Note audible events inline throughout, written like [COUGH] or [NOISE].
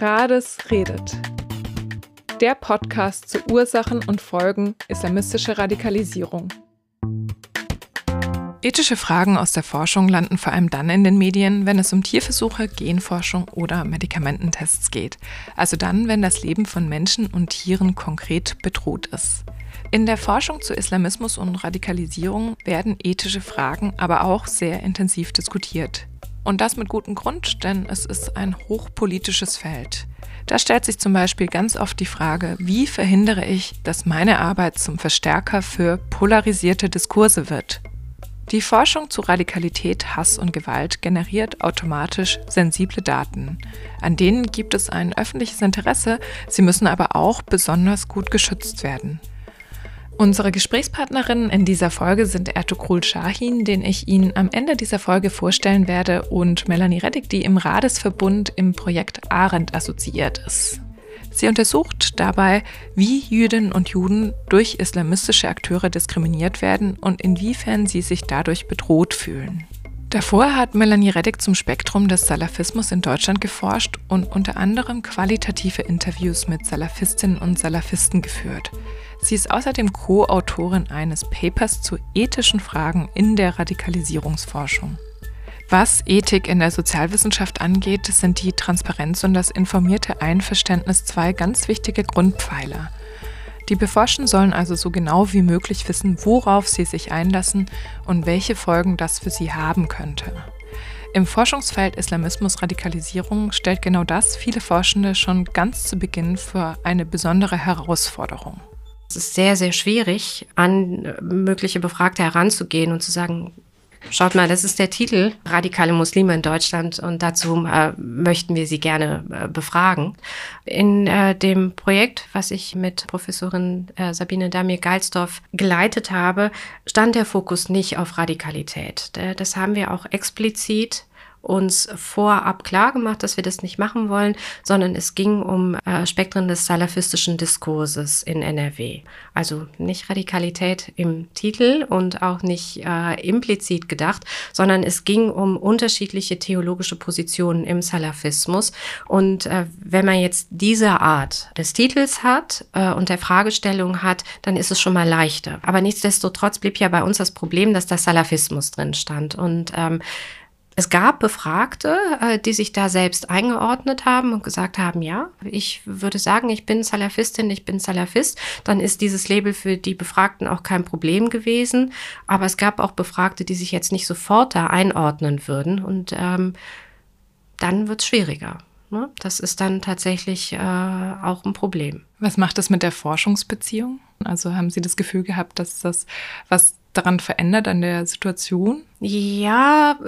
Rades redet. Der Podcast zu Ursachen und Folgen islamistischer Radikalisierung. Ethische Fragen aus der Forschung landen vor allem dann in den Medien, wenn es um Tierversuche, Genforschung oder Medikamententests geht. Also dann, wenn das Leben von Menschen und Tieren konkret bedroht ist. In der Forschung zu Islamismus und Radikalisierung werden ethische Fragen aber auch sehr intensiv diskutiert. Und das mit gutem Grund, denn es ist ein hochpolitisches Feld. Da stellt sich zum Beispiel ganz oft die Frage, wie verhindere ich, dass meine Arbeit zum Verstärker für polarisierte Diskurse wird? Die Forschung zu Radikalität, Hass und Gewalt generiert automatisch sensible Daten. An denen gibt es ein öffentliches Interesse, sie müssen aber auch besonders gut geschützt werden. Unsere Gesprächspartnerinnen in dieser Folge sind Ertugrul Shahin, den ich Ihnen am Ende dieser Folge vorstellen werde, und Melanie Reddick, die im Radesverbund im Projekt Arendt assoziiert ist. Sie untersucht dabei, wie Jüdinnen und Juden durch islamistische Akteure diskriminiert werden und inwiefern sie sich dadurch bedroht fühlen. Davor hat Melanie Reddick zum Spektrum des Salafismus in Deutschland geforscht und unter anderem qualitative Interviews mit Salafistinnen und Salafisten geführt. Sie ist außerdem Co-Autorin eines Papers zu ethischen Fragen in der Radikalisierungsforschung. Was Ethik in der Sozialwissenschaft angeht, sind die Transparenz und das informierte Einverständnis zwei ganz wichtige Grundpfeiler. Die Beforschen sollen also so genau wie möglich wissen, worauf sie sich einlassen und welche Folgen das für sie haben könnte. Im Forschungsfeld Islamismus Radikalisierung stellt genau das viele Forschende schon ganz zu Beginn für eine besondere Herausforderung. Es ist sehr, sehr schwierig, an mögliche Befragte heranzugehen und zu sagen, Schaut mal, das ist der Titel Radikale Muslime in Deutschland und dazu äh, möchten wir Sie gerne äh, befragen. In äh, dem Projekt, was ich mit Professorin äh, Sabine Damir-Geilsdorf geleitet habe, stand der Fokus nicht auf Radikalität. Das haben wir auch explizit uns vorab klar gemacht, dass wir das nicht machen wollen, sondern es ging um äh, Spektren des salafistischen Diskurses in NRW. Also nicht Radikalität im Titel und auch nicht äh, implizit gedacht, sondern es ging um unterschiedliche theologische Positionen im Salafismus. Und äh, wenn man jetzt diese Art des Titels hat äh, und der Fragestellung hat, dann ist es schon mal leichter. Aber nichtsdestotrotz blieb ja bei uns das Problem, dass da Salafismus drin stand. Und ähm, es gab Befragte, äh, die sich da selbst eingeordnet haben und gesagt haben, ja, ich würde sagen, ich bin Salafistin, ich bin Salafist. Dann ist dieses Label für die Befragten auch kein Problem gewesen. Aber es gab auch Befragte, die sich jetzt nicht sofort da einordnen würden. Und ähm, dann wird es schwieriger. Ne? Das ist dann tatsächlich äh, auch ein Problem. Was macht das mit der Forschungsbeziehung? Also haben Sie das Gefühl gehabt, dass das was daran verändert an der Situation? Ja,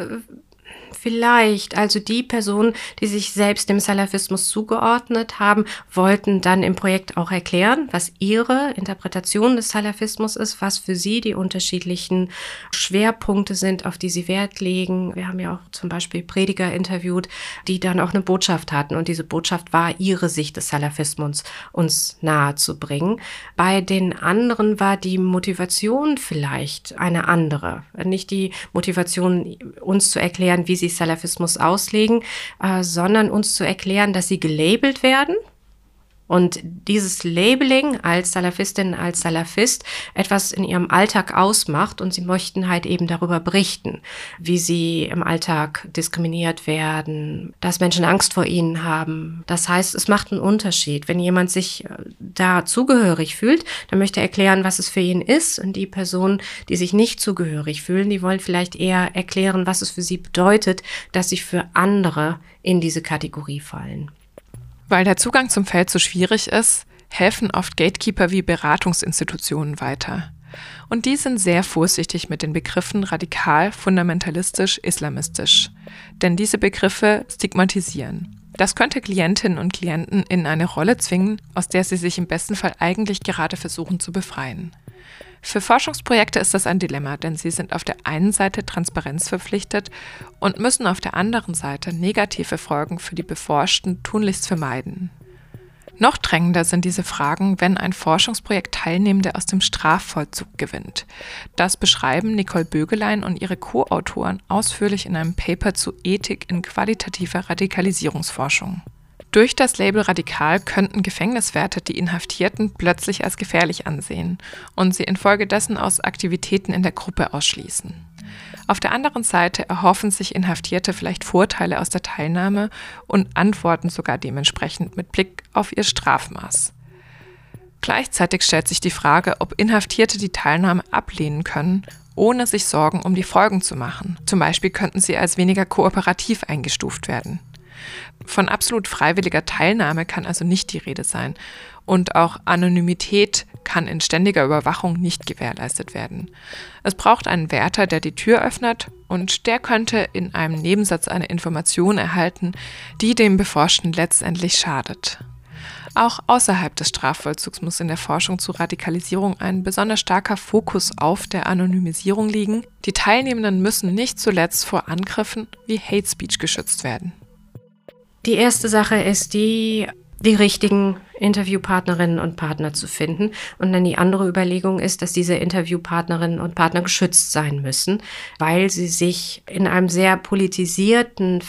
Vielleicht. Also die Personen, die sich selbst dem Salafismus zugeordnet haben, wollten dann im Projekt auch erklären, was ihre Interpretation des Salafismus ist, was für sie die unterschiedlichen Schwerpunkte sind, auf die sie Wert legen. Wir haben ja auch zum Beispiel Prediger interviewt, die dann auch eine Botschaft hatten. Und diese Botschaft war, ihre Sicht des Salafismus uns nahe zu bringen. Bei den anderen war die Motivation vielleicht eine andere. Nicht die Motivation, uns zu erklären, wie sie Salafismus auslegen, äh, sondern uns zu erklären, dass sie gelabelt werden und dieses Labeling als Salafistin, als Salafist etwas in ihrem Alltag ausmacht und sie möchten halt eben darüber berichten, wie sie im Alltag diskriminiert werden, dass Menschen Angst vor ihnen haben. Das heißt, es macht einen Unterschied. Wenn jemand sich äh, da zugehörig fühlt, dann möchte er erklären, was es für ihn ist. Und die Personen, die sich nicht zugehörig fühlen, die wollen vielleicht eher erklären, was es für sie bedeutet, dass sie für andere in diese Kategorie fallen. Weil der Zugang zum Feld so schwierig ist, helfen oft Gatekeeper wie Beratungsinstitutionen weiter. Und die sind sehr vorsichtig mit den Begriffen radikal, fundamentalistisch, islamistisch. Denn diese Begriffe stigmatisieren. Das könnte Klientinnen und Klienten in eine Rolle zwingen, aus der sie sich im besten Fall eigentlich gerade versuchen zu befreien. Für Forschungsprojekte ist das ein Dilemma, denn sie sind auf der einen Seite Transparenz verpflichtet und müssen auf der anderen Seite negative Folgen für die Beforschten tunlichst vermeiden. Noch drängender sind diese Fragen, wenn ein Forschungsprojekt Teilnehmende aus dem Strafvollzug gewinnt. Das beschreiben Nicole Bögelein und ihre Co-Autoren ausführlich in einem Paper zu Ethik in qualitativer Radikalisierungsforschung. Durch das Label radikal könnten Gefängniswärter die Inhaftierten plötzlich als gefährlich ansehen und sie infolgedessen aus Aktivitäten in der Gruppe ausschließen. Auf der anderen Seite erhoffen sich Inhaftierte vielleicht Vorteile aus der Teilnahme und antworten sogar dementsprechend mit Blick auf ihr Strafmaß. Gleichzeitig stellt sich die Frage, ob Inhaftierte die Teilnahme ablehnen können, ohne sich Sorgen um die Folgen zu machen. Zum Beispiel könnten sie als weniger kooperativ eingestuft werden. Von absolut freiwilliger Teilnahme kann also nicht die Rede sein. Und auch Anonymität kann in ständiger Überwachung nicht gewährleistet werden. Es braucht einen Wärter, der die Tür öffnet und der könnte in einem Nebensatz eine Information erhalten, die dem Beforschten letztendlich schadet. Auch außerhalb des Strafvollzugs muss in der Forschung zu Radikalisierung ein besonders starker Fokus auf der Anonymisierung liegen. Die Teilnehmenden müssen nicht zuletzt vor Angriffen wie Hate Speech geschützt werden. Die erste Sache ist die, die richtigen Interviewpartnerinnen und Partner zu finden. Und dann die andere Überlegung ist, dass diese Interviewpartnerinnen und Partner geschützt sein müssen, weil sie sich in einem sehr politisierten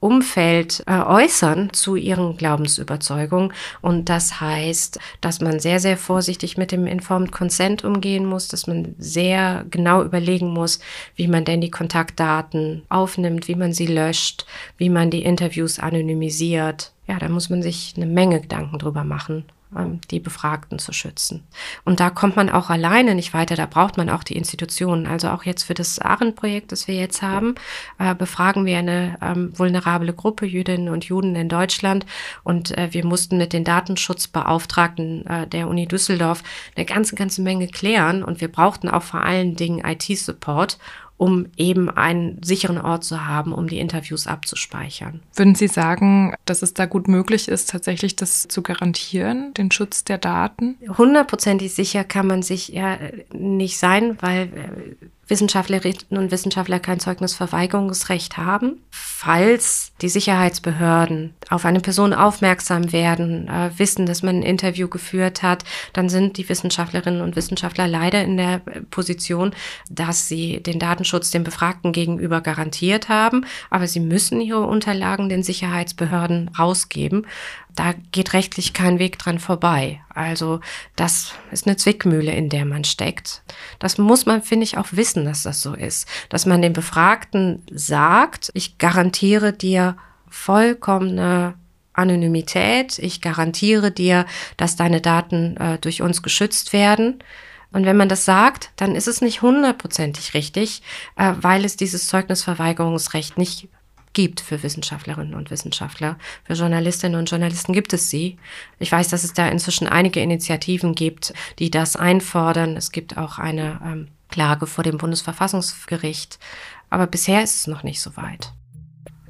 Umfeld äh, äußern zu ihren Glaubensüberzeugungen. Und das heißt, dass man sehr, sehr vorsichtig mit dem Informed Consent umgehen muss, dass man sehr genau überlegen muss, wie man denn die Kontaktdaten aufnimmt, wie man sie löscht, wie man die Interviews anonymisiert. Ja, da muss man sich eine Menge Gedanken drüber machen. Ähm, die Befragten zu schützen. Und da kommt man auch alleine nicht weiter, da braucht man auch die Institutionen. Also auch jetzt für das AREN-Projekt, das wir jetzt haben, äh, befragen wir eine ähm, vulnerable Gruppe Jüdinnen und Juden in Deutschland und äh, wir mussten mit den Datenschutzbeauftragten äh, der Uni Düsseldorf eine ganze, ganze Menge klären und wir brauchten auch vor allen Dingen IT-Support um eben einen sicheren Ort zu haben, um die Interviews abzuspeichern. Würden Sie sagen, dass es da gut möglich ist, tatsächlich das zu garantieren, den Schutz der Daten? Hundertprozentig sicher kann man sich ja nicht sein, weil äh, Wissenschaftlerinnen und Wissenschaftler kein Zeugnisverweigerungsrecht haben. Falls die Sicherheitsbehörden auf eine Person aufmerksam werden, äh, wissen, dass man ein Interview geführt hat, dann sind die Wissenschaftlerinnen und Wissenschaftler leider in der Position, dass sie den Datenschutz den Befragten gegenüber garantiert haben, aber sie müssen ihre Unterlagen den Sicherheitsbehörden rausgeben da geht rechtlich kein Weg dran vorbei. Also das ist eine Zwickmühle, in der man steckt. Das muss man, finde ich, auch wissen, dass das so ist. Dass man dem Befragten sagt, ich garantiere dir vollkommene Anonymität, ich garantiere dir, dass deine Daten äh, durch uns geschützt werden. Und wenn man das sagt, dann ist es nicht hundertprozentig richtig, äh, weil es dieses Zeugnisverweigerungsrecht nicht gibt für Wissenschaftlerinnen und Wissenschaftler. Für Journalistinnen und Journalisten gibt es sie. Ich weiß, dass es da inzwischen einige Initiativen gibt, die das einfordern. Es gibt auch eine ähm, Klage vor dem Bundesverfassungsgericht. Aber bisher ist es noch nicht so weit.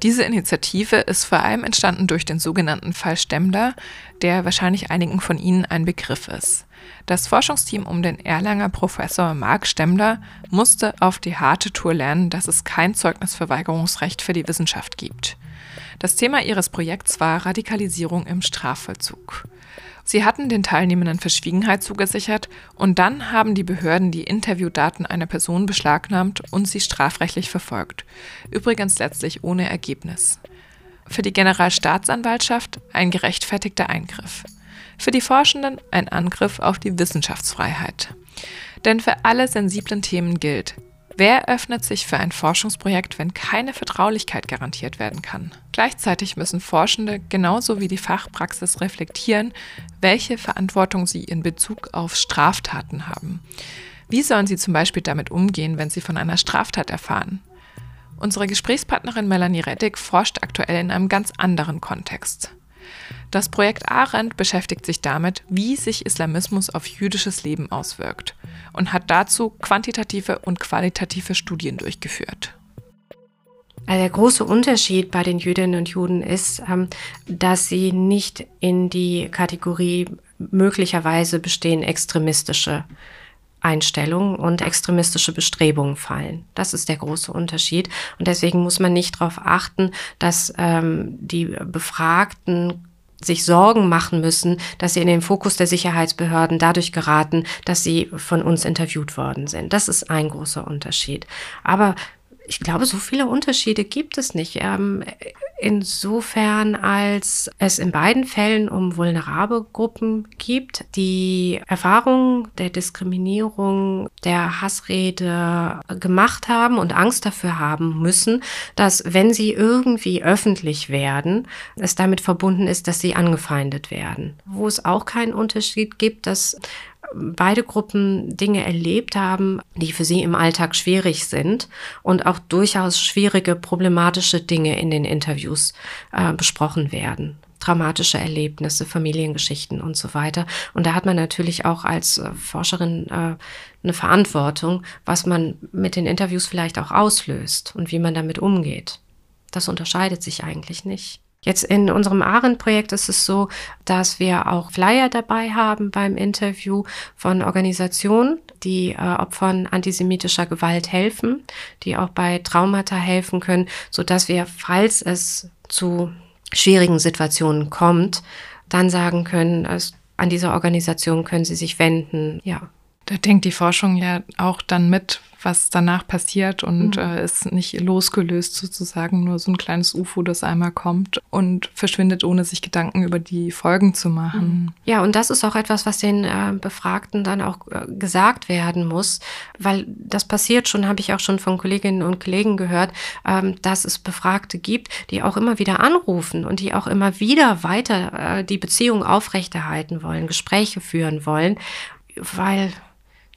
Diese Initiative ist vor allem entstanden durch den sogenannten Fall Stemmler, der wahrscheinlich einigen von Ihnen ein Begriff ist. Das Forschungsteam um den Erlanger Professor Marc Stemmler musste auf die harte Tour lernen, dass es kein Zeugnisverweigerungsrecht für die Wissenschaft gibt. Das Thema ihres Projekts war Radikalisierung im Strafvollzug. Sie hatten den Teilnehmenden Verschwiegenheit zugesichert und dann haben die Behörden die Interviewdaten einer Person beschlagnahmt und sie strafrechtlich verfolgt. Übrigens letztlich ohne Ergebnis. Für die Generalstaatsanwaltschaft ein gerechtfertigter Eingriff. Für die Forschenden ein Angriff auf die Wissenschaftsfreiheit. Denn für alle sensiblen Themen gilt, Wer öffnet sich für ein Forschungsprojekt, wenn keine Vertraulichkeit garantiert werden kann? Gleichzeitig müssen Forschende genauso wie die Fachpraxis reflektieren, welche Verantwortung sie in Bezug auf Straftaten haben. Wie sollen sie zum Beispiel damit umgehen, wenn sie von einer Straftat erfahren? Unsere Gesprächspartnerin Melanie Rettig forscht aktuell in einem ganz anderen Kontext. Das Projekt Arendt beschäftigt sich damit, wie sich Islamismus auf jüdisches Leben auswirkt und hat dazu quantitative und qualitative Studien durchgeführt. Also der große Unterschied bei den Jüdinnen und Juden ist, ähm, dass sie nicht in die Kategorie möglicherweise bestehen extremistische Einstellungen und extremistische Bestrebungen fallen. Das ist der große Unterschied. Und deswegen muss man nicht darauf achten, dass ähm, die Befragten sich Sorgen machen müssen, dass sie in den Fokus der Sicherheitsbehörden dadurch geraten, dass sie von uns interviewt worden sind. Das ist ein großer Unterschied. Aber Ich glaube, so viele Unterschiede gibt es nicht. Ähm, insofern, als es in beiden Fällen um vulnerable Gruppen gibt, die Erfahrungen der Diskriminierung, der Hassrede gemacht haben und Angst dafür haben müssen, dass wenn sie irgendwie öffentlich werden, es damit verbunden ist, dass sie angefeindet werden. Wo es auch keinen Unterschied gibt, dass beide Gruppen Dinge erlebt haben, die für sie im Alltag schwierig sind und auch durchaus schwierige, problematische Dinge in den Interviews äh, besprochen werden dramatische Erlebnisse, Familiengeschichten und so weiter. Und da hat man natürlich auch als äh, Forscherin äh, eine Verantwortung, was man mit den Interviews vielleicht auch auslöst und wie man damit umgeht. Das unterscheidet sich eigentlich nicht. Jetzt in unserem Arendt-Projekt ist es so, dass wir auch Flyer dabei haben beim Interview von Organisationen, die äh, Opfern antisemitischer Gewalt helfen, die auch bei Traumata helfen können, so dass wir, falls es zu schwierigen Situationen kommt, dann sagen können, also an diese Organisation können Sie sich wenden. Ja. Da denkt die Forschung ja auch dann mit, was danach passiert und mhm. äh, ist nicht losgelöst sozusagen, nur so ein kleines UFO, das einmal kommt und verschwindet, ohne sich Gedanken über die Folgen zu machen. Mhm. Ja, und das ist auch etwas, was den äh, Befragten dann auch äh, gesagt werden muss, weil das passiert schon, habe ich auch schon von Kolleginnen und Kollegen gehört, ähm, dass es Befragte gibt, die auch immer wieder anrufen und die auch immer wieder weiter äh, die Beziehung aufrechterhalten wollen, Gespräche führen wollen, weil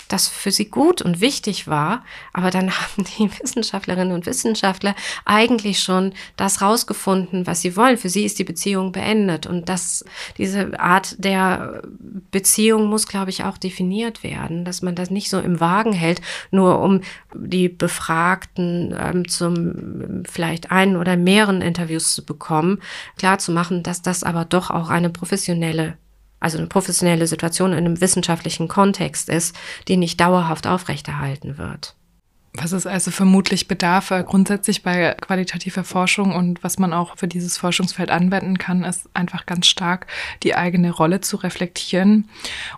das für sie gut und wichtig war, aber dann [LAUGHS] haben die Wissenschaftlerinnen und Wissenschaftler eigentlich schon das rausgefunden, was sie wollen. Für sie ist die Beziehung beendet und das, diese Art der Beziehung muss, glaube ich, auch definiert werden, dass man das nicht so im Wagen hält, nur um die Befragten ähm, zum vielleicht einen oder mehreren Interviews zu bekommen, klar zu machen, dass das aber doch auch eine professionelle also eine professionelle Situation in einem wissenschaftlichen Kontext ist, die nicht dauerhaft aufrechterhalten wird. Was es also vermutlich bedarf, äh, grundsätzlich bei qualitativer Forschung und was man auch für dieses Forschungsfeld anwenden kann, ist einfach ganz stark die eigene Rolle zu reflektieren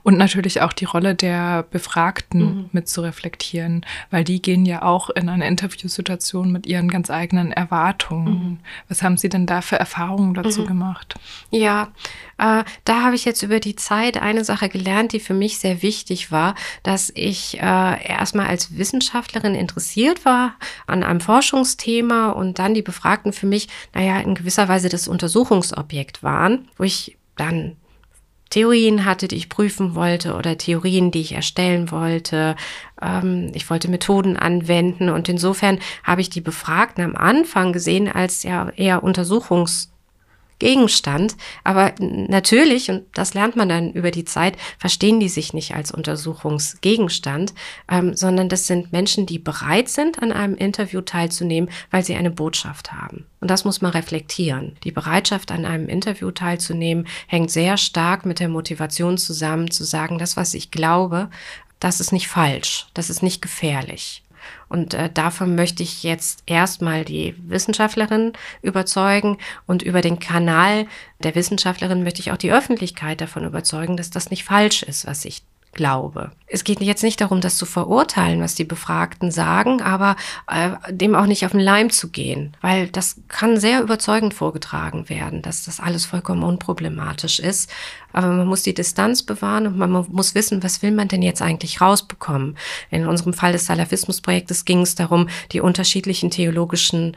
und natürlich auch die Rolle der Befragten mhm. mit zu reflektieren, weil die gehen ja auch in eine Interviewsituation mit ihren ganz eigenen Erwartungen. Mhm. Was haben Sie denn da für Erfahrungen dazu mhm. gemacht? Ja, äh, da habe ich jetzt über die Zeit eine Sache gelernt, die für mich sehr wichtig war, dass ich äh, erstmal als Wissenschaftlerin interessiert war an einem Forschungsthema und dann die Befragten für mich, naja, in gewisser Weise das Untersuchungsobjekt waren, wo ich dann Theorien hatte, die ich prüfen wollte oder Theorien, die ich erstellen wollte. Ähm, ich wollte Methoden anwenden und insofern habe ich die Befragten am Anfang gesehen als ja eher Untersuchungs Gegenstand. Aber natürlich, und das lernt man dann über die Zeit, verstehen die sich nicht als Untersuchungsgegenstand, ähm, sondern das sind Menschen, die bereit sind, an einem Interview teilzunehmen, weil sie eine Botschaft haben. Und das muss man reflektieren. Die Bereitschaft, an einem Interview teilzunehmen, hängt sehr stark mit der Motivation zusammen, zu sagen, das, was ich glaube, das ist nicht falsch, das ist nicht gefährlich. Und äh, davon möchte ich jetzt erstmal die Wissenschaftlerin überzeugen und über den Kanal der Wissenschaftlerin möchte ich auch die Öffentlichkeit davon überzeugen, dass das nicht falsch ist, was ich glaube. Es geht jetzt nicht darum, das zu verurteilen, was die Befragten sagen, aber äh, dem auch nicht auf den Leim zu gehen, weil das kann sehr überzeugend vorgetragen werden, dass das alles vollkommen unproblematisch ist. Aber man muss die Distanz bewahren und man muss wissen, was will man denn jetzt eigentlich rausbekommen. In unserem Fall des Salafismusprojektes ging es darum, die unterschiedlichen theologischen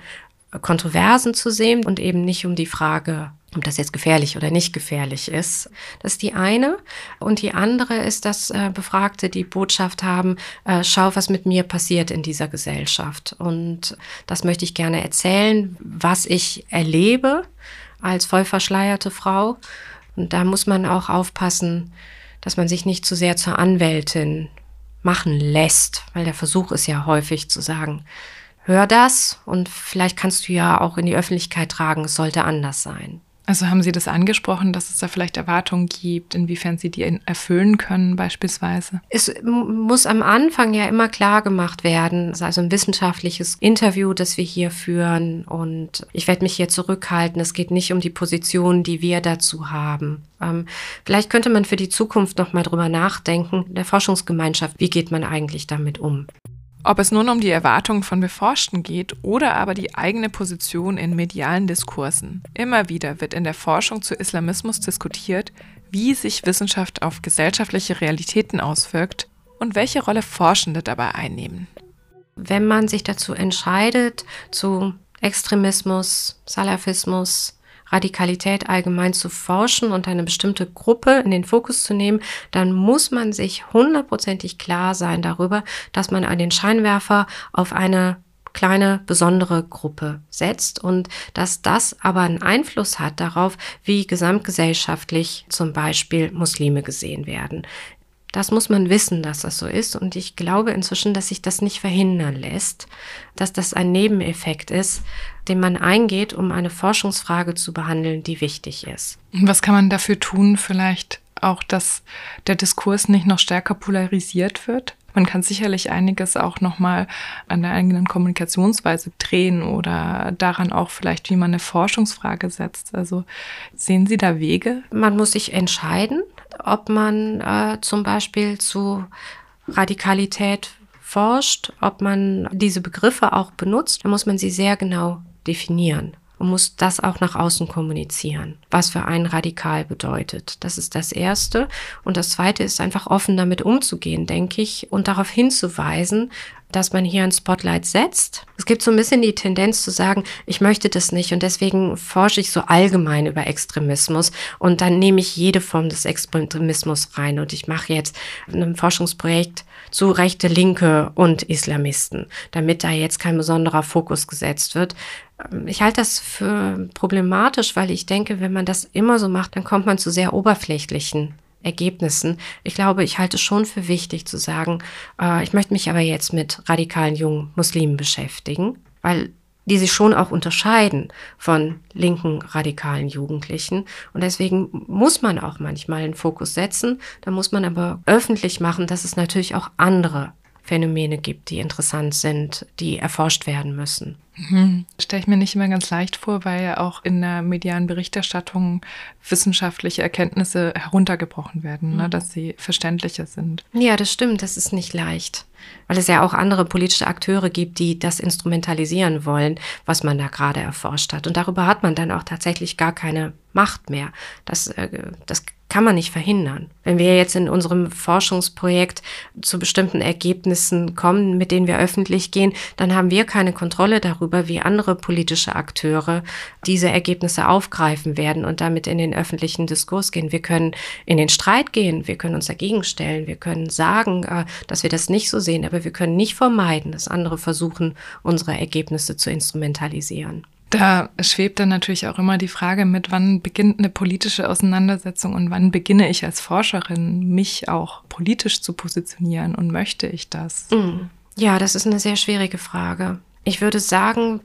Kontroversen zu sehen und eben nicht um die Frage, ob das jetzt gefährlich oder nicht gefährlich ist. Das ist die eine. Und die andere ist, dass äh, Befragte die Botschaft haben, äh, schau, was mit mir passiert in dieser Gesellschaft. Und das möchte ich gerne erzählen, was ich erlebe als voll verschleierte Frau. Und da muss man auch aufpassen, dass man sich nicht zu sehr zur Anwältin machen lässt, weil der Versuch ist ja häufig zu sagen, hör das und vielleicht kannst du ja auch in die Öffentlichkeit tragen, es sollte anders sein. Also haben Sie das angesprochen, dass es da vielleicht Erwartungen gibt, inwiefern Sie die erfüllen können beispielsweise? Es muss am Anfang ja immer klar gemacht werden, also ein wissenschaftliches Interview, das wir hier führen und ich werde mich hier zurückhalten. Es geht nicht um die Position, die wir dazu haben. Ähm, vielleicht könnte man für die Zukunft noch mal drüber nachdenken, der Forschungsgemeinschaft, wie geht man eigentlich damit um? Ob es nun um die Erwartungen von Beforschten geht oder aber die eigene Position in medialen Diskursen. Immer wieder wird in der Forschung zu Islamismus diskutiert, wie sich Wissenschaft auf gesellschaftliche Realitäten auswirkt und welche Rolle Forschende dabei einnehmen. Wenn man sich dazu entscheidet, zu Extremismus, Salafismus, Radikalität allgemein zu forschen und eine bestimmte Gruppe in den Fokus zu nehmen, dann muss man sich hundertprozentig klar sein darüber, dass man einen Scheinwerfer auf eine kleine besondere Gruppe setzt und dass das aber einen Einfluss hat darauf, wie gesamtgesellschaftlich zum Beispiel Muslime gesehen werden. Das muss man wissen, dass das so ist. Und ich glaube inzwischen, dass sich das nicht verhindern lässt, dass das ein Nebeneffekt ist, den man eingeht, um eine Forschungsfrage zu behandeln, die wichtig ist. Was kann man dafür tun, vielleicht auch, dass der Diskurs nicht noch stärker polarisiert wird? Man kann sicherlich einiges auch nochmal an der eigenen Kommunikationsweise drehen oder daran auch vielleicht, wie man eine Forschungsfrage setzt. Also sehen Sie da Wege? Man muss sich entscheiden, ob man äh, zum Beispiel zu Radikalität forscht, ob man diese Begriffe auch benutzt, dann muss man sie sehr genau definieren und muss das auch nach außen kommunizieren, was für einen radikal bedeutet. Das ist das Erste. Und das Zweite ist einfach offen damit umzugehen, denke ich, und darauf hinzuweisen, dass man hier ein Spotlight setzt. Es gibt so ein bisschen die Tendenz zu sagen, ich möchte das nicht und deswegen forsche ich so allgemein über Extremismus und dann nehme ich jede Form des Extremismus rein und ich mache jetzt ein Forschungsprojekt zu rechte, linke und Islamisten, damit da jetzt kein besonderer Fokus gesetzt wird. Ich halte das für problematisch, weil ich denke, wenn man das immer so macht, dann kommt man zu sehr oberflächlichen Ergebnissen. Ich glaube, ich halte es schon für wichtig zu sagen, äh, ich möchte mich aber jetzt mit radikalen jungen Muslimen beschäftigen, weil die sich schon auch unterscheiden von linken radikalen Jugendlichen. Und deswegen muss man auch manchmal einen Fokus setzen. Da muss man aber öffentlich machen, dass es natürlich auch andere Phänomene gibt, die interessant sind, die erforscht werden müssen. Mhm. Stelle ich mir nicht immer ganz leicht vor, weil ja auch in der medialen Berichterstattung wissenschaftliche Erkenntnisse heruntergebrochen werden, ne, mhm. ne, dass sie verständlicher sind. Ja, das stimmt, das ist nicht leicht. Weil es ja auch andere politische Akteure gibt, die das instrumentalisieren wollen, was man da gerade erforscht hat. Und darüber hat man dann auch tatsächlich gar keine Macht mehr. Das, äh, das kann man nicht verhindern. Wenn wir jetzt in unserem Forschungsprojekt zu bestimmten Ergebnissen kommen, mit denen wir öffentlich gehen, dann haben wir keine Kontrolle darüber, wie andere politische Akteure diese Ergebnisse aufgreifen werden und damit in den öffentlichen Diskurs gehen. Wir können in den Streit gehen, wir können uns dagegen stellen, wir können sagen, äh, dass wir das nicht so sehen, aber wir können nicht vermeiden, dass andere versuchen, unsere Ergebnisse zu instrumentalisieren. Da schwebt dann natürlich auch immer die Frage mit, wann beginnt eine politische Auseinandersetzung und wann beginne ich als Forscherin, mich auch politisch zu positionieren und möchte ich das? Mm. Ja, das ist eine sehr schwierige Frage. Ich würde sagen,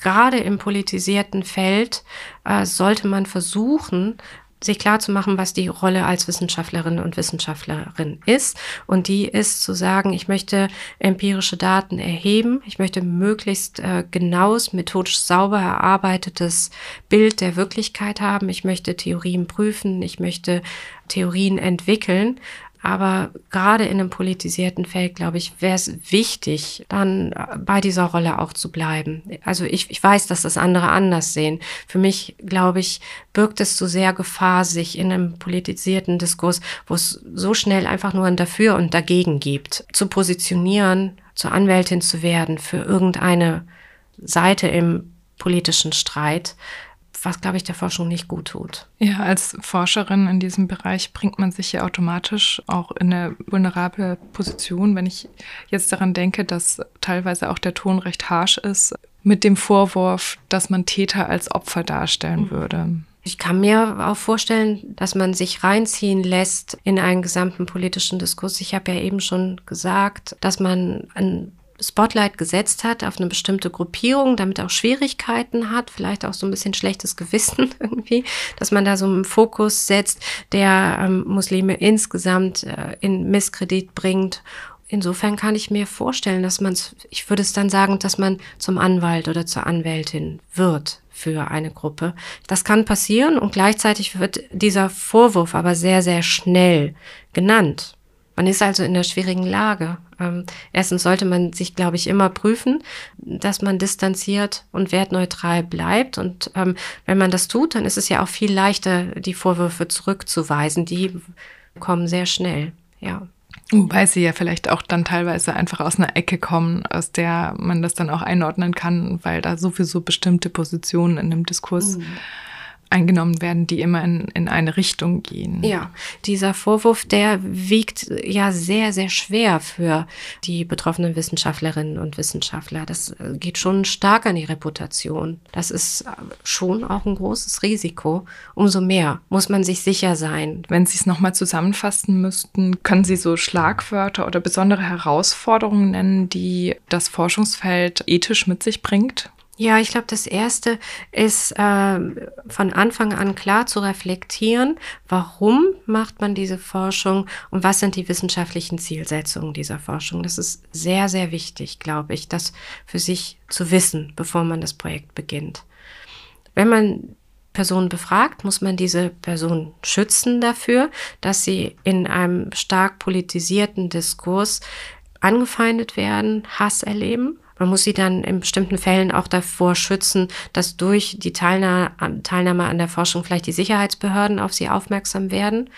gerade im politisierten Feld äh, sollte man versuchen, sich klar zu machen, was die Rolle als Wissenschaftlerin und Wissenschaftlerin ist. Und die ist zu sagen, ich möchte empirische Daten erheben, ich möchte möglichst äh, genaues, methodisch sauber erarbeitetes Bild der Wirklichkeit haben, ich möchte Theorien prüfen, ich möchte Theorien entwickeln. Aber gerade in einem politisierten Feld, glaube ich, wäre es wichtig, dann bei dieser Rolle auch zu bleiben. Also ich, ich weiß, dass das andere anders sehen. Für mich, glaube ich, birgt es zu sehr Gefahr, sich in einem politisierten Diskurs, wo es so schnell einfach nur ein Dafür und Dagegen gibt, zu positionieren, zur Anwältin zu werden für irgendeine Seite im politischen Streit was, glaube ich, der Forschung nicht gut tut. Ja, als Forscherin in diesem Bereich bringt man sich ja automatisch auch in eine vulnerable Position, wenn ich jetzt daran denke, dass teilweise auch der Ton recht harsh ist, mit dem Vorwurf, dass man Täter als Opfer darstellen mhm. würde. Ich kann mir auch vorstellen, dass man sich reinziehen lässt in einen gesamten politischen Diskurs. Ich habe ja eben schon gesagt, dass man ein Spotlight gesetzt hat auf eine bestimmte Gruppierung, damit auch Schwierigkeiten hat, vielleicht auch so ein bisschen schlechtes Gewissen [LAUGHS] irgendwie, dass man da so einen Fokus setzt, der ähm, Muslime insgesamt äh, in Misskredit bringt. Insofern kann ich mir vorstellen, dass man, ich würde es dann sagen, dass man zum Anwalt oder zur Anwältin wird für eine Gruppe. Das kann passieren und gleichzeitig wird dieser Vorwurf aber sehr, sehr schnell genannt Man ist also in einer schwierigen Lage. Ähm, erstens sollte man sich, glaube ich, immer prüfen, dass man distanziert und wertneutral bleibt. Und ähm, wenn man das tut, dann ist es ja auch viel leichter, die Vorwürfe zurückzuweisen. Die kommen sehr schnell, ja. Wobei sie ja vielleicht auch dann teilweise einfach aus einer Ecke kommen, aus der man das dann auch einordnen kann, weil da sowieso bestimmte Positionen in dem Diskurs mhm eingenommen werden, die immer in, in eine Richtung gehen. Ja, dieser Vorwurf, der wiegt ja sehr, sehr schwer für die betroffenen Wissenschaftlerinnen und Wissenschaftler. Das äh, geht schon stark an die Reputation. Das ist äh, schon auch ein großes Risiko. Umso mehr muss man sich sicher sein. Wenn Sie es nochmal zusammenfassen müssten, können Sie so Schlagwörter oder besondere Herausforderungen nennen, die das Forschungsfeld ethisch mit sich bringt? Ja, ich glaube, das Erste ist äh, von Anfang an klar zu reflektieren, warum macht man diese Forschung und was sind die wissenschaftlichen Zielsetzungen dieser Forschung. Das ist sehr, sehr wichtig, glaube ich, das für sich zu wissen, bevor man das Projekt beginnt. Wenn man Personen befragt, muss man diese Person schützen dafür, dass sie in einem stark politisierten Diskurs angefeindet werden, Hass erleben man muss sie dann in bestimmten Fällen auch davor schützen, dass durch die Teilnahme, an der Forschung vielleicht die Sicherheitsbehörden auf sie aufmerksam werden.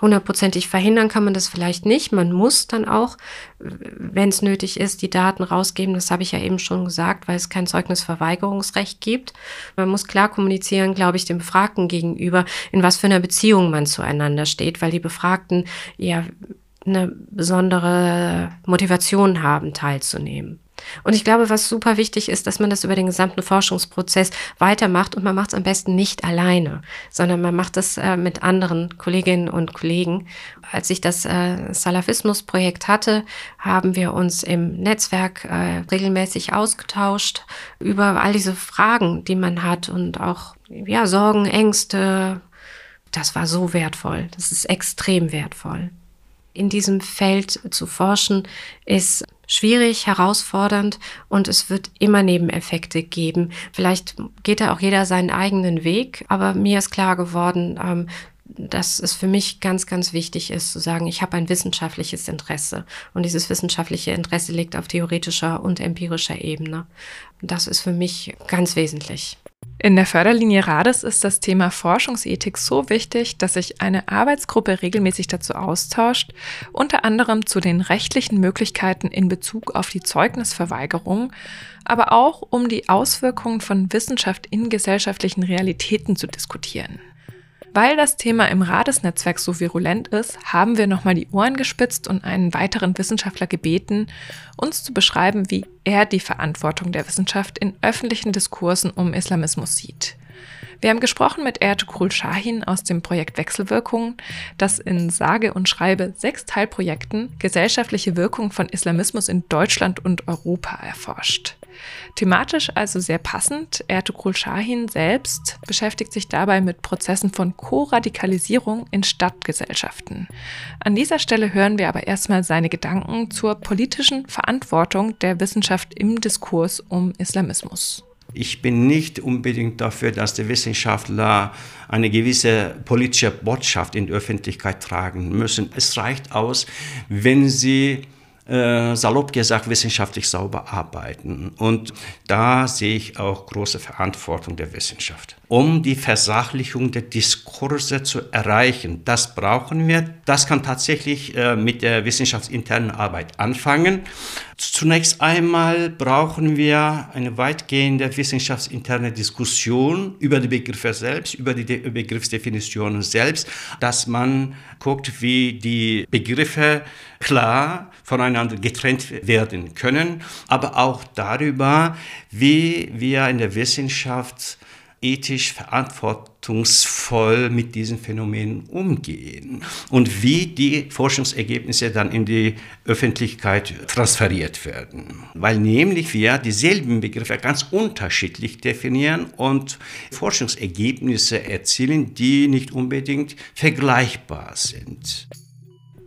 Hundertprozentig verhindern kann man das vielleicht nicht. Man muss dann auch, wenn es nötig ist, die Daten rausgeben. Das habe ich ja eben schon gesagt, weil es kein Zeugnisverweigerungsrecht gibt. Man muss klar kommunizieren, glaube ich, dem Befragten gegenüber, in was für einer Beziehung man zueinander steht, weil die Befragten ja eine besondere Motivation haben, teilzunehmen. Und ich glaube, was super wichtig ist, dass man das über den gesamten Forschungsprozess weitermacht und man macht es am besten nicht alleine, sondern man macht es äh, mit anderen Kolleginnen und Kollegen. Als ich das äh, Salafismus-Projekt hatte, haben wir uns im Netzwerk äh, regelmäßig ausgetauscht über all diese Fragen, die man hat und auch ja, Sorgen, Ängste. Das war so wertvoll. Das ist extrem wertvoll in diesem Feld zu forschen, ist schwierig, herausfordernd und es wird immer Nebeneffekte geben. Vielleicht geht da auch jeder seinen eigenen Weg, aber mir ist klar geworden, ähm, dass es für mich ganz, ganz wichtig ist zu sagen, ich habe ein wissenschaftliches Interesse und dieses wissenschaftliche Interesse liegt auf theoretischer und empirischer Ebene. Das ist für mich ganz wesentlich. In der Förderlinie RADES ist das Thema Forschungsethik so wichtig, dass sich eine Arbeitsgruppe regelmäßig dazu austauscht, unter anderem zu den rechtlichen Möglichkeiten in Bezug auf die Zeugnisverweigerung, aber auch um die Auswirkungen von Wissenschaft in gesellschaftlichen Realitäten zu diskutieren. Weil das Thema im Radesnetzwerk so virulent ist, haben wir nochmal die Ohren gespitzt und einen weiteren Wissenschaftler gebeten, uns zu beschreiben, wie er die Verantwortung der Wissenschaft in öffentlichen Diskursen um Islamismus sieht. Wir haben gesprochen mit Ertugrul Shahin aus dem Projekt Wechselwirkungen, das in sage und schreibe sechs Teilprojekten gesellschaftliche Wirkung von Islamismus in Deutschland und Europa erforscht. Thematisch also sehr passend. Ertugrul Shahin selbst beschäftigt sich dabei mit Prozessen von Co-Radikalisierung in Stadtgesellschaften. An dieser Stelle hören wir aber erstmal seine Gedanken zur politischen Verantwortung der Wissenschaft im Diskurs um Islamismus. Ich bin nicht unbedingt dafür, dass die Wissenschaftler eine gewisse politische Botschaft in die Öffentlichkeit tragen müssen. Es reicht aus, wenn sie äh, salopp gesagt, wissenschaftlich sauber arbeiten. Und da sehe ich auch große Verantwortung der Wissenschaft. Um die Versachlichung der Diskurse zu erreichen, das brauchen wir. Das kann tatsächlich äh, mit der wissenschaftsinternen Arbeit anfangen. Zunächst einmal brauchen wir eine weitgehende wissenschaftsinterne Diskussion über die Begriffe selbst, über die De Begriffsdefinitionen selbst, dass man guckt, wie die Begriffe klar voneinander getrennt werden können, aber auch darüber, wie wir in der Wissenschaft ethisch verantwortungsvoll mit diesen Phänomenen umgehen und wie die Forschungsergebnisse dann in die Öffentlichkeit transferiert werden. Weil nämlich wir dieselben Begriffe ganz unterschiedlich definieren und Forschungsergebnisse erzielen, die nicht unbedingt vergleichbar sind.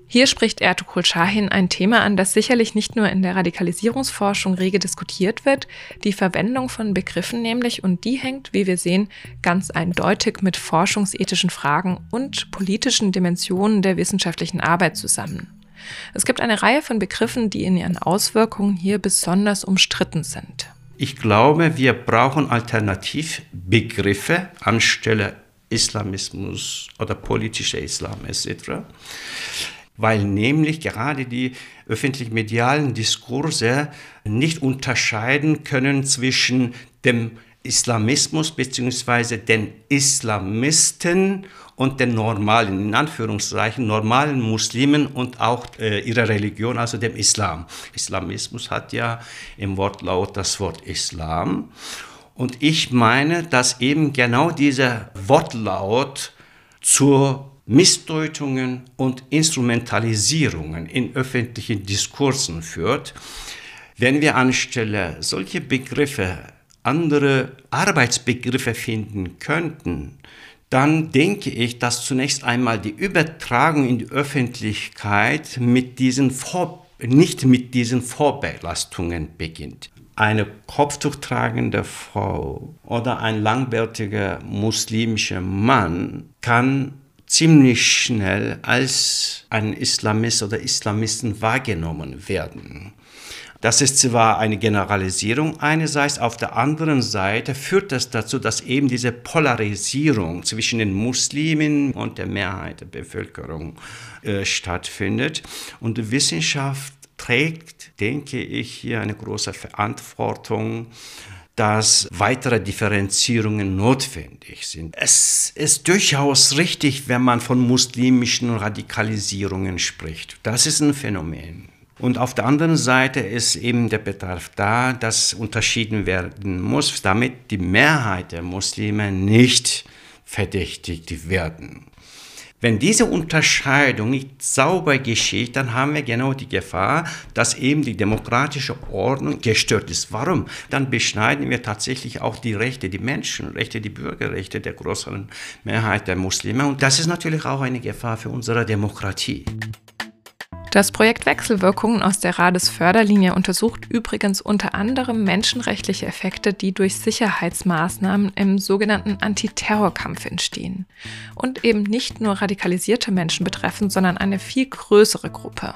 Hier spricht Ertugrul Shahin ein Thema an, das sicherlich nicht nur in der Radikalisierungsforschung rege diskutiert wird, die Verwendung von Begriffen nämlich, und die hängt, wie wir sehen, ganz eindeutig mit forschungsethischen Fragen und politischen Dimensionen der wissenschaftlichen Arbeit zusammen. Es gibt eine Reihe von Begriffen, die in ihren Auswirkungen hier besonders umstritten sind. Ich glaube, wir brauchen Alternativbegriffe anstelle Islamismus oder politischer Islam etc weil nämlich gerade die öffentlich-medialen Diskurse nicht unterscheiden können zwischen dem Islamismus bzw. den Islamisten und den normalen, in Anführungszeichen, normalen Muslimen und auch äh, ihrer Religion, also dem Islam. Islamismus hat ja im Wortlaut das Wort Islam. Und ich meine, dass eben genau dieser Wortlaut zur Missdeutungen und Instrumentalisierungen in öffentlichen Diskursen führt, wenn wir anstelle solche Begriffe andere Arbeitsbegriffe finden könnten, dann denke ich, dass zunächst einmal die Übertragung in die Öffentlichkeit mit diesen Vor nicht mit diesen Vorbelastungen beginnt. Eine Kopftuch tragende Frau oder ein langbärtiger muslimischer Mann kann ziemlich schnell als ein Islamist oder Islamisten wahrgenommen werden. Das ist zwar eine Generalisierung einerseits, auf der anderen Seite führt das dazu, dass eben diese Polarisierung zwischen den Muslimen und der Mehrheit der Bevölkerung äh, stattfindet. Und die Wissenschaft trägt, denke ich, hier eine große Verantwortung, dass weitere Differenzierungen notwendig sind. Es ist durchaus richtig, wenn man von muslimischen Radikalisierungen spricht. Das ist ein Phänomen. Und auf der anderen Seite ist eben der Bedarf da, dass unterschieden werden muss, damit die Mehrheit der Muslime nicht verdächtigt werden. Wenn diese Unterscheidung nicht sauber geschieht, dann haben wir genau die Gefahr, dass eben die demokratische Ordnung gestört ist. Warum? Dann beschneiden wir tatsächlich auch die Rechte, die Menschenrechte, die Bürgerrechte der größeren Mehrheit der Muslime. Und das ist natürlich auch eine Gefahr für unsere Demokratie. Das Projekt Wechselwirkungen aus der Radesförderlinie untersucht übrigens unter anderem menschenrechtliche Effekte, die durch Sicherheitsmaßnahmen im sogenannten Antiterrorkampf entstehen und eben nicht nur radikalisierte Menschen betreffen, sondern eine viel größere Gruppe.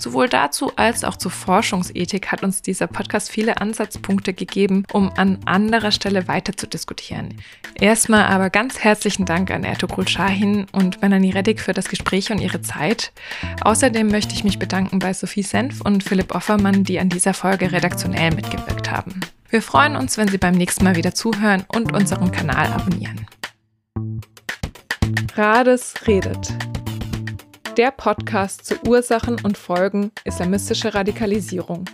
Sowohl dazu als auch zur Forschungsethik hat uns dieser Podcast viele Ansatzpunkte gegeben, um an anderer Stelle weiter zu diskutieren. Erstmal aber ganz herzlichen Dank an Ertugrul Shahin und Melanie Reddick für das Gespräch und ihre Zeit. Außerdem möchte ich mich bedanken bei Sophie Senf und Philipp Offermann, die an dieser Folge redaktionell mitgewirkt haben. Wir freuen uns, wenn Sie beim nächsten Mal wieder zuhören und unseren Kanal abonnieren. Rades redet der Podcast zu Ursachen und Folgen islamistischer Radikalisierung.